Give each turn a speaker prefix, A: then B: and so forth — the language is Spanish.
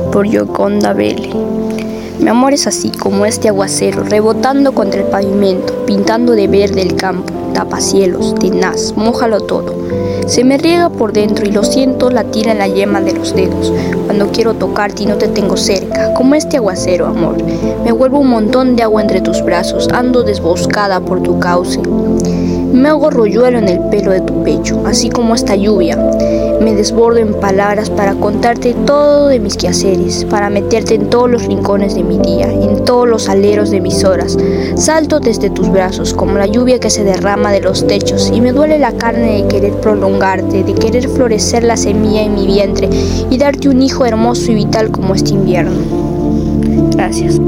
A: por Yoconda Belli. Mi amor es así como este aguacero, rebotando contra el pavimento, pintando de verde el campo, tapacielos, tenaz, mójalo todo. Se me riega por dentro y lo siento latir en la yema de los dedos. Cuando quiero tocarte y no te tengo cerca, como este aguacero, amor. Me vuelvo un montón de agua entre tus brazos, ando desboscada por tu cauce. Me hago rolluelo en el pelo de tu pecho, así como esta lluvia. Me desbordo en palabras para contarte todo de mis quehaceres, para meterte en todos los rincones de mi día, en todos los aleros de mis horas. Salto desde tus brazos como la lluvia que se derrama de los techos y me duele la carne de querer prolongarte, de querer florecer la semilla en mi vientre y darte un hijo hermoso y vital como este invierno. Gracias.